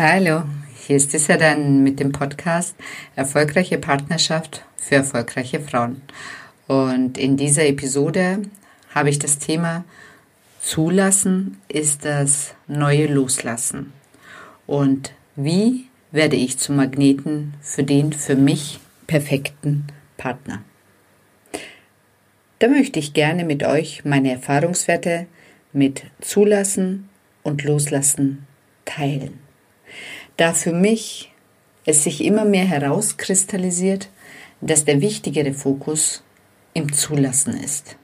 Hallo, hier ist es ja dann mit dem Podcast Erfolgreiche Partnerschaft für erfolgreiche Frauen. Und in dieser Episode habe ich das Thema Zulassen ist das neue Loslassen. Und wie werde ich zum Magneten für den für mich perfekten Partner? Da möchte ich gerne mit euch meine Erfahrungswerte mit Zulassen und Loslassen teilen da für mich es sich immer mehr herauskristallisiert, dass der wichtigere Fokus im Zulassen ist.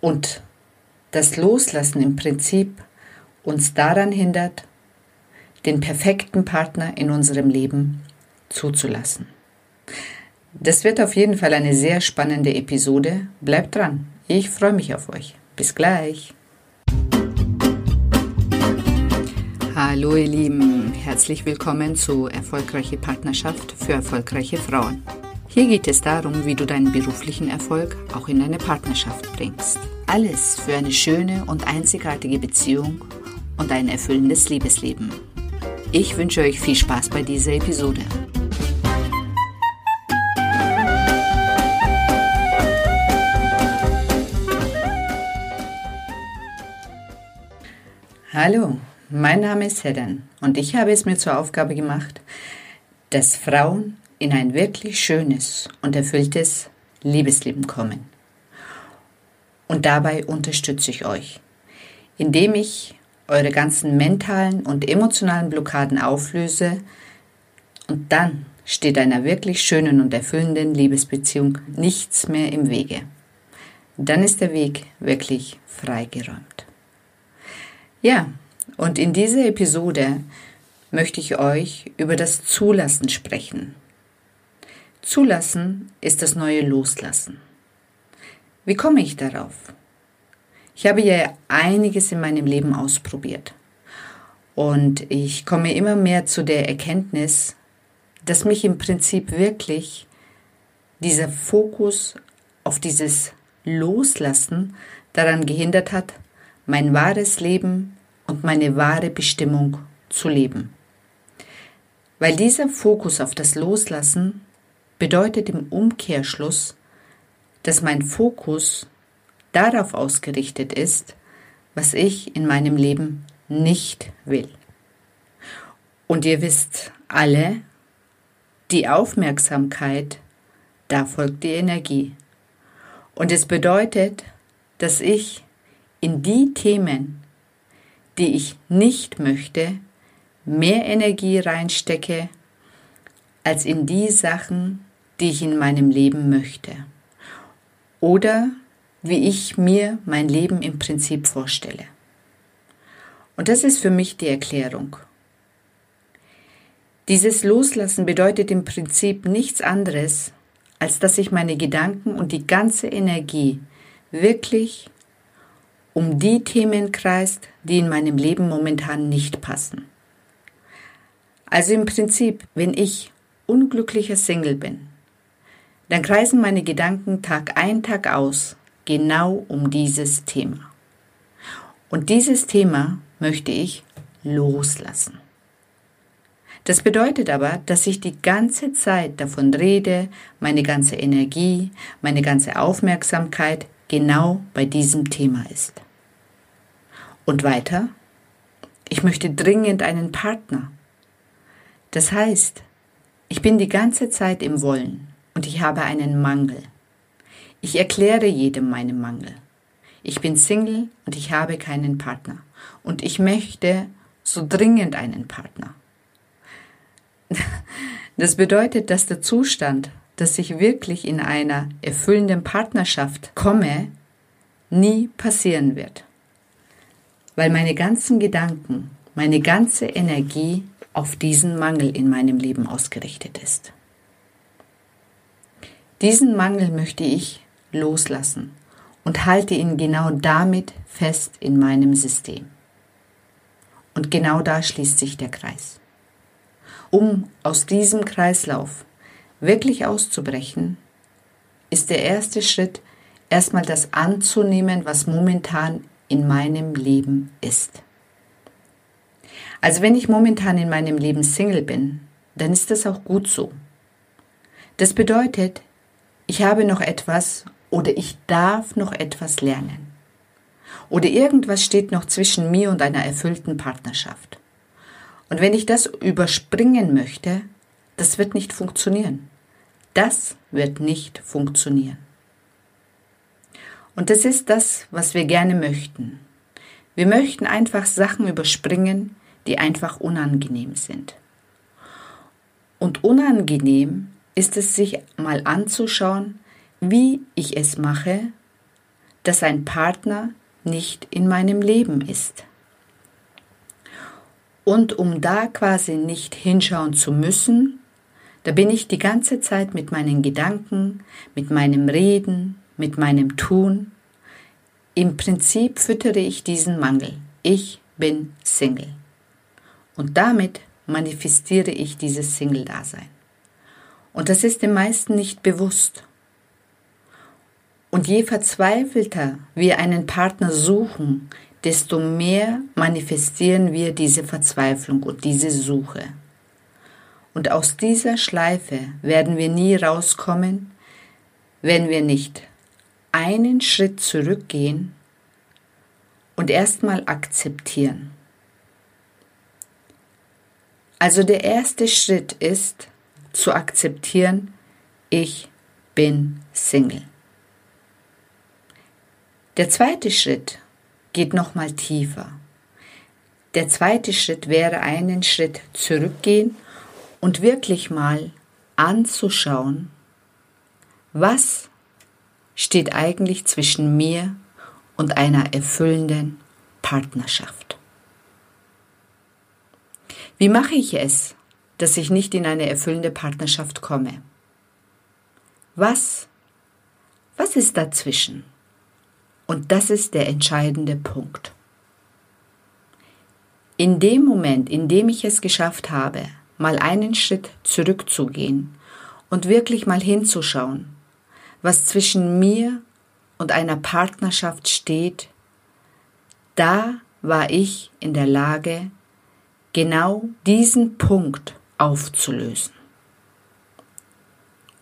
Und das Loslassen im Prinzip uns daran hindert, den perfekten Partner in unserem Leben zuzulassen. Das wird auf jeden Fall eine sehr spannende Episode. Bleibt dran. Ich freue mich auf euch. Bis gleich. Hallo ihr Lieben, herzlich willkommen zu Erfolgreiche Partnerschaft für erfolgreiche Frauen. Hier geht es darum, wie du deinen beruflichen Erfolg auch in deine Partnerschaft bringst. Alles für eine schöne und einzigartige Beziehung und ein erfüllendes Liebesleben. Ich wünsche euch viel Spaß bei dieser Episode. Hallo, mein Name ist Helen und ich habe es mir zur Aufgabe gemacht, dass Frauen in ein wirklich schönes und erfülltes Liebesleben kommen. Und dabei unterstütze ich euch, indem ich eure ganzen mentalen und emotionalen Blockaden auflöse und dann steht einer wirklich schönen und erfüllenden Liebesbeziehung nichts mehr im Wege. Dann ist der Weg wirklich freigeräumt. Ja, und in dieser Episode möchte ich euch über das Zulassen sprechen. Zulassen ist das neue Loslassen. Wie komme ich darauf? Ich habe ja einiges in meinem Leben ausprobiert. Und ich komme immer mehr zu der Erkenntnis, dass mich im Prinzip wirklich dieser Fokus auf dieses Loslassen daran gehindert hat, mein wahres Leben und meine wahre Bestimmung zu leben. Weil dieser Fokus auf das Loslassen bedeutet im Umkehrschluss, dass mein Fokus darauf ausgerichtet ist, was ich in meinem Leben nicht will. Und ihr wisst alle, die Aufmerksamkeit, da folgt die Energie. Und es bedeutet, dass ich in die Themen, die ich nicht möchte, mehr Energie reinstecke, als in die Sachen, die ich in meinem Leben möchte. Oder wie ich mir mein Leben im Prinzip vorstelle. Und das ist für mich die Erklärung. Dieses Loslassen bedeutet im Prinzip nichts anderes, als dass ich meine Gedanken und die ganze Energie wirklich um die Themen kreist, die in meinem Leben momentan nicht passen. Also im Prinzip, wenn ich unglücklicher Single bin, dann kreisen meine Gedanken Tag ein, Tag aus genau um dieses Thema. Und dieses Thema möchte ich loslassen. Das bedeutet aber, dass ich die ganze Zeit davon rede, meine ganze Energie, meine ganze Aufmerksamkeit genau bei diesem Thema ist. Und weiter, ich möchte dringend einen Partner. Das heißt, ich bin die ganze Zeit im Wollen und ich habe einen Mangel. Ich erkläre jedem meinen Mangel. Ich bin Single und ich habe keinen Partner. Und ich möchte so dringend einen Partner. Das bedeutet, dass der Zustand, dass ich wirklich in einer erfüllenden Partnerschaft komme, nie passieren wird. Weil meine ganzen Gedanken, meine ganze Energie auf diesen Mangel in meinem Leben ausgerichtet ist. Diesen Mangel möchte ich loslassen und halte ihn genau damit fest in meinem System. Und genau da schließt sich der Kreis. Um aus diesem Kreislauf wirklich auszubrechen, ist der erste Schritt erstmal das anzunehmen, was momentan in meinem Leben ist. Also wenn ich momentan in meinem Leben Single bin, dann ist das auch gut so. Das bedeutet, ich habe noch etwas oder ich darf noch etwas lernen. Oder irgendwas steht noch zwischen mir und einer erfüllten Partnerschaft. Und wenn ich das überspringen möchte, das wird nicht funktionieren. Das wird nicht funktionieren. Und das ist das, was wir gerne möchten. Wir möchten einfach Sachen überspringen, die einfach unangenehm sind. Und unangenehm ist es sich mal anzuschauen, wie ich es mache, dass ein Partner nicht in meinem Leben ist. Und um da quasi nicht hinschauen zu müssen, da bin ich die ganze Zeit mit meinen Gedanken, mit meinem Reden, mit meinem Tun. Im Prinzip füttere ich diesen Mangel. Ich bin Single. Und damit manifestiere ich dieses Single-Dasein. Und das ist den meisten nicht bewusst. Und je verzweifelter wir einen Partner suchen, desto mehr manifestieren wir diese Verzweiflung und diese Suche. Und aus dieser Schleife werden wir nie rauskommen, wenn wir nicht einen Schritt zurückgehen und erstmal akzeptieren. Also der erste Schritt ist zu akzeptieren, ich bin Single. Der zweite Schritt geht nochmal tiefer. Der zweite Schritt wäre einen Schritt zurückgehen und wirklich mal anzuschauen, was steht eigentlich zwischen mir und einer erfüllenden Partnerschaft. Wie mache ich es, dass ich nicht in eine erfüllende Partnerschaft komme? Was, was ist dazwischen? Und das ist der entscheidende Punkt. In dem Moment, in dem ich es geschafft habe, mal einen Schritt zurückzugehen und wirklich mal hinzuschauen, was zwischen mir und einer Partnerschaft steht, da war ich in der Lage, genau diesen Punkt aufzulösen.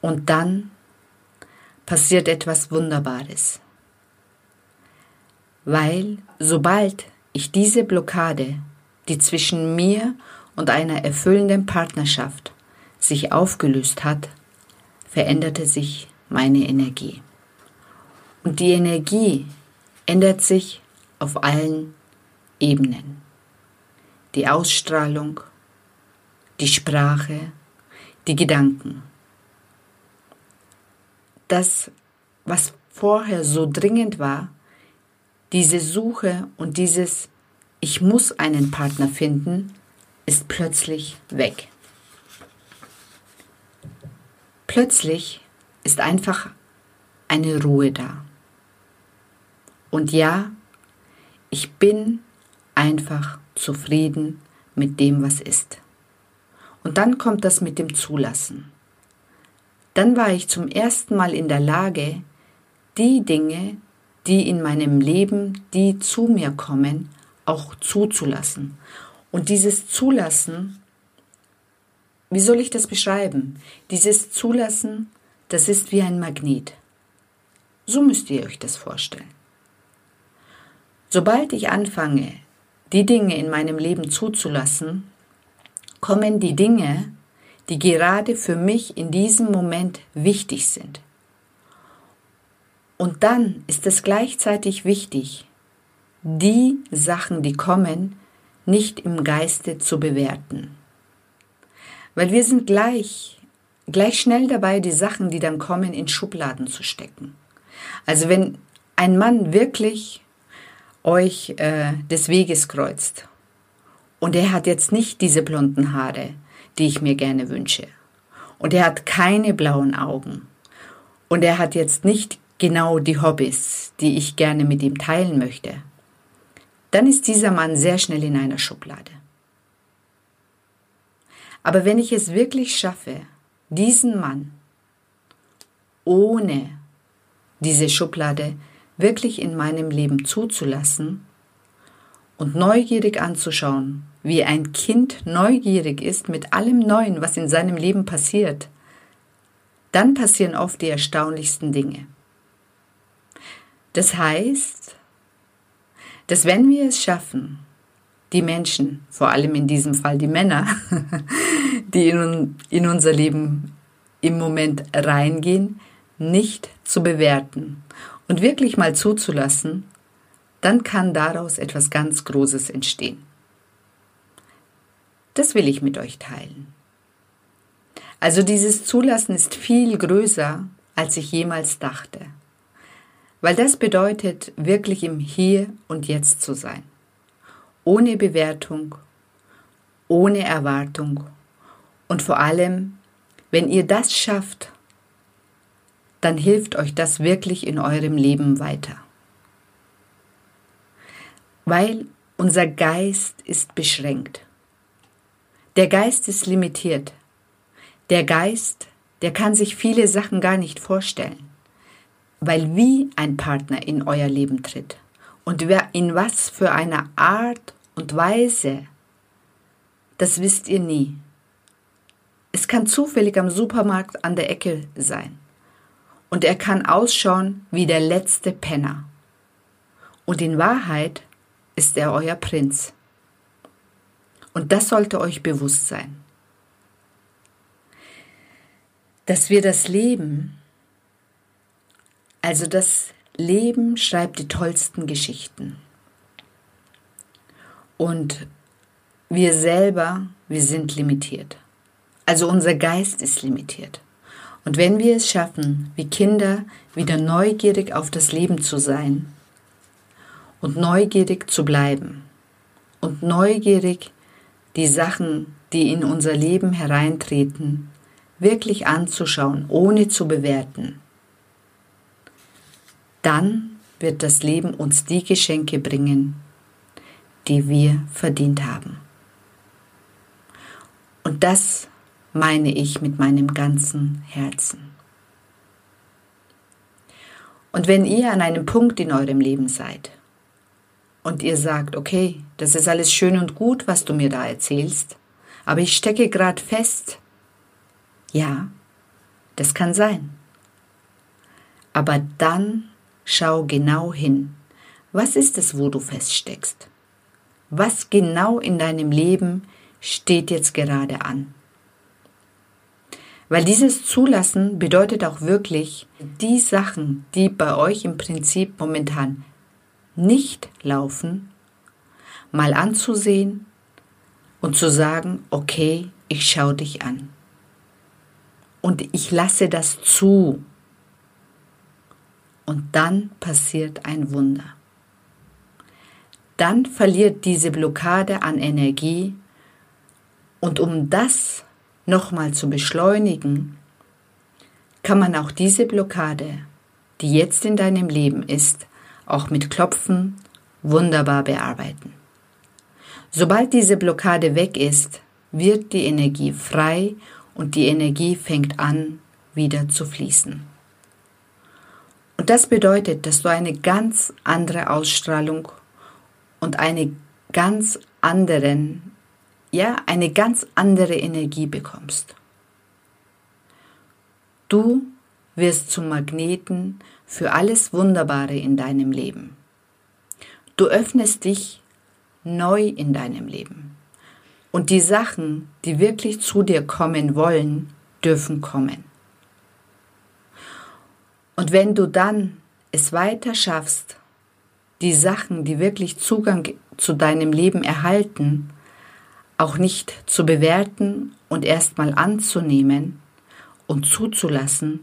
Und dann passiert etwas Wunderbares weil sobald ich diese Blockade, die zwischen mir und einer erfüllenden Partnerschaft sich aufgelöst hat, veränderte sich meine Energie. Und die Energie ändert sich auf allen Ebenen. Die Ausstrahlung, die Sprache, die Gedanken. Das, was vorher so dringend war, diese Suche und dieses Ich muss einen Partner finden ist plötzlich weg. Plötzlich ist einfach eine Ruhe da. Und ja, ich bin einfach zufrieden mit dem, was ist. Und dann kommt das mit dem Zulassen. Dann war ich zum ersten Mal in der Lage, die Dinge, die in meinem Leben, die zu mir kommen, auch zuzulassen. Und dieses Zulassen, wie soll ich das beschreiben? Dieses Zulassen, das ist wie ein Magnet. So müsst ihr euch das vorstellen. Sobald ich anfange, die Dinge in meinem Leben zuzulassen, kommen die Dinge, die gerade für mich in diesem Moment wichtig sind. Und dann ist es gleichzeitig wichtig, die Sachen, die kommen, nicht im Geiste zu bewerten. Weil wir sind gleich, gleich schnell dabei, die Sachen, die dann kommen, in Schubladen zu stecken. Also wenn ein Mann wirklich euch äh, des Weges kreuzt und er hat jetzt nicht diese blonden Haare, die ich mir gerne wünsche, und er hat keine blauen Augen und er hat jetzt nicht genau die Hobbys, die ich gerne mit ihm teilen möchte, dann ist dieser Mann sehr schnell in einer Schublade. Aber wenn ich es wirklich schaffe, diesen Mann ohne diese Schublade wirklich in meinem Leben zuzulassen und neugierig anzuschauen, wie ein Kind neugierig ist mit allem Neuen, was in seinem Leben passiert, dann passieren oft die erstaunlichsten Dinge. Das heißt, dass wenn wir es schaffen, die Menschen, vor allem in diesem Fall die Männer, die in, in unser Leben im Moment reingehen, nicht zu bewerten und wirklich mal zuzulassen, dann kann daraus etwas ganz Großes entstehen. Das will ich mit euch teilen. Also dieses Zulassen ist viel größer, als ich jemals dachte. Weil das bedeutet, wirklich im Hier und Jetzt zu sein. Ohne Bewertung, ohne Erwartung und vor allem, wenn ihr das schafft, dann hilft euch das wirklich in eurem Leben weiter. Weil unser Geist ist beschränkt. Der Geist ist limitiert. Der Geist, der kann sich viele Sachen gar nicht vorstellen, weil wie ein Partner in euer Leben tritt und wer in was für einer Art und Weise, das wisst ihr nie. Es kann zufällig am Supermarkt an der Ecke sein und er kann ausschauen wie der letzte Penner. Und in Wahrheit ist er euer Prinz. Und das sollte euch bewusst sein dass wir das Leben, also das Leben schreibt die tollsten Geschichten. Und wir selber, wir sind limitiert. Also unser Geist ist limitiert. Und wenn wir es schaffen, wie Kinder wieder neugierig auf das Leben zu sein und neugierig zu bleiben und neugierig die Sachen, die in unser Leben hereintreten, wirklich anzuschauen, ohne zu bewerten, dann wird das Leben uns die Geschenke bringen, die wir verdient haben. Und das meine ich mit meinem ganzen Herzen. Und wenn ihr an einem Punkt in eurem Leben seid und ihr sagt, okay, das ist alles schön und gut, was du mir da erzählst, aber ich stecke gerade fest ja, das kann sein. Aber dann schau genau hin. Was ist es, wo du feststeckst? Was genau in deinem Leben steht jetzt gerade an? Weil dieses Zulassen bedeutet auch wirklich, die Sachen, die bei euch im Prinzip momentan nicht laufen, mal anzusehen und zu sagen, okay, ich schaue dich an und ich lasse das zu. Und dann passiert ein Wunder. Dann verliert diese Blockade an Energie und um das nochmal zu beschleunigen, kann man auch diese Blockade, die jetzt in deinem Leben ist, auch mit Klopfen wunderbar bearbeiten. Sobald diese Blockade weg ist, wird die Energie frei und die Energie fängt an, wieder zu fließen. Und das bedeutet, dass du eine ganz andere Ausstrahlung und eine ganz anderen, ja, eine ganz andere Energie bekommst. Du wirst zum Magneten für alles Wunderbare in deinem Leben. Du öffnest dich neu in deinem Leben. Und die Sachen, die wirklich zu dir kommen wollen, dürfen kommen. Und wenn du dann es weiter schaffst, die Sachen, die wirklich Zugang zu deinem Leben erhalten, auch nicht zu bewerten und erstmal anzunehmen und zuzulassen,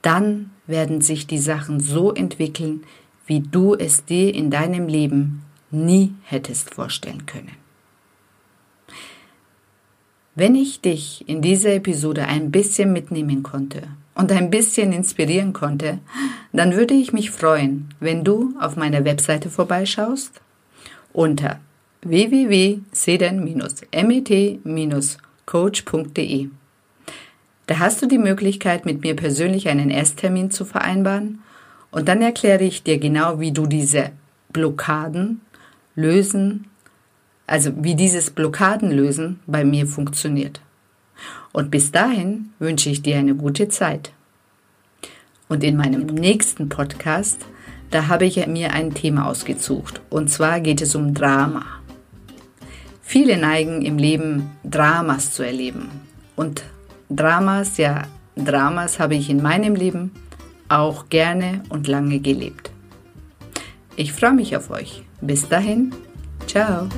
dann werden sich die Sachen so entwickeln, wie du es dir in deinem Leben nie hättest vorstellen können. Wenn ich dich in dieser Episode ein bisschen mitnehmen konnte und ein bisschen inspirieren konnte, dann würde ich mich freuen, wenn du auf meiner Webseite vorbeischaust unter www.seden-met-coach.de. Da hast du die Möglichkeit, mit mir persönlich einen Ersttermin zu vereinbaren und dann erkläre ich dir genau, wie du diese Blockaden lösen, also wie dieses Blockadenlösen bei mir funktioniert. Und bis dahin wünsche ich dir eine gute Zeit. Und in meinem nächsten Podcast, da habe ich mir ein Thema ausgesucht. Und zwar geht es um Drama. Viele neigen im Leben Dramas zu erleben. Und Dramas, ja, Dramas habe ich in meinem Leben auch gerne und lange gelebt. Ich freue mich auf euch. Bis dahin, ciao.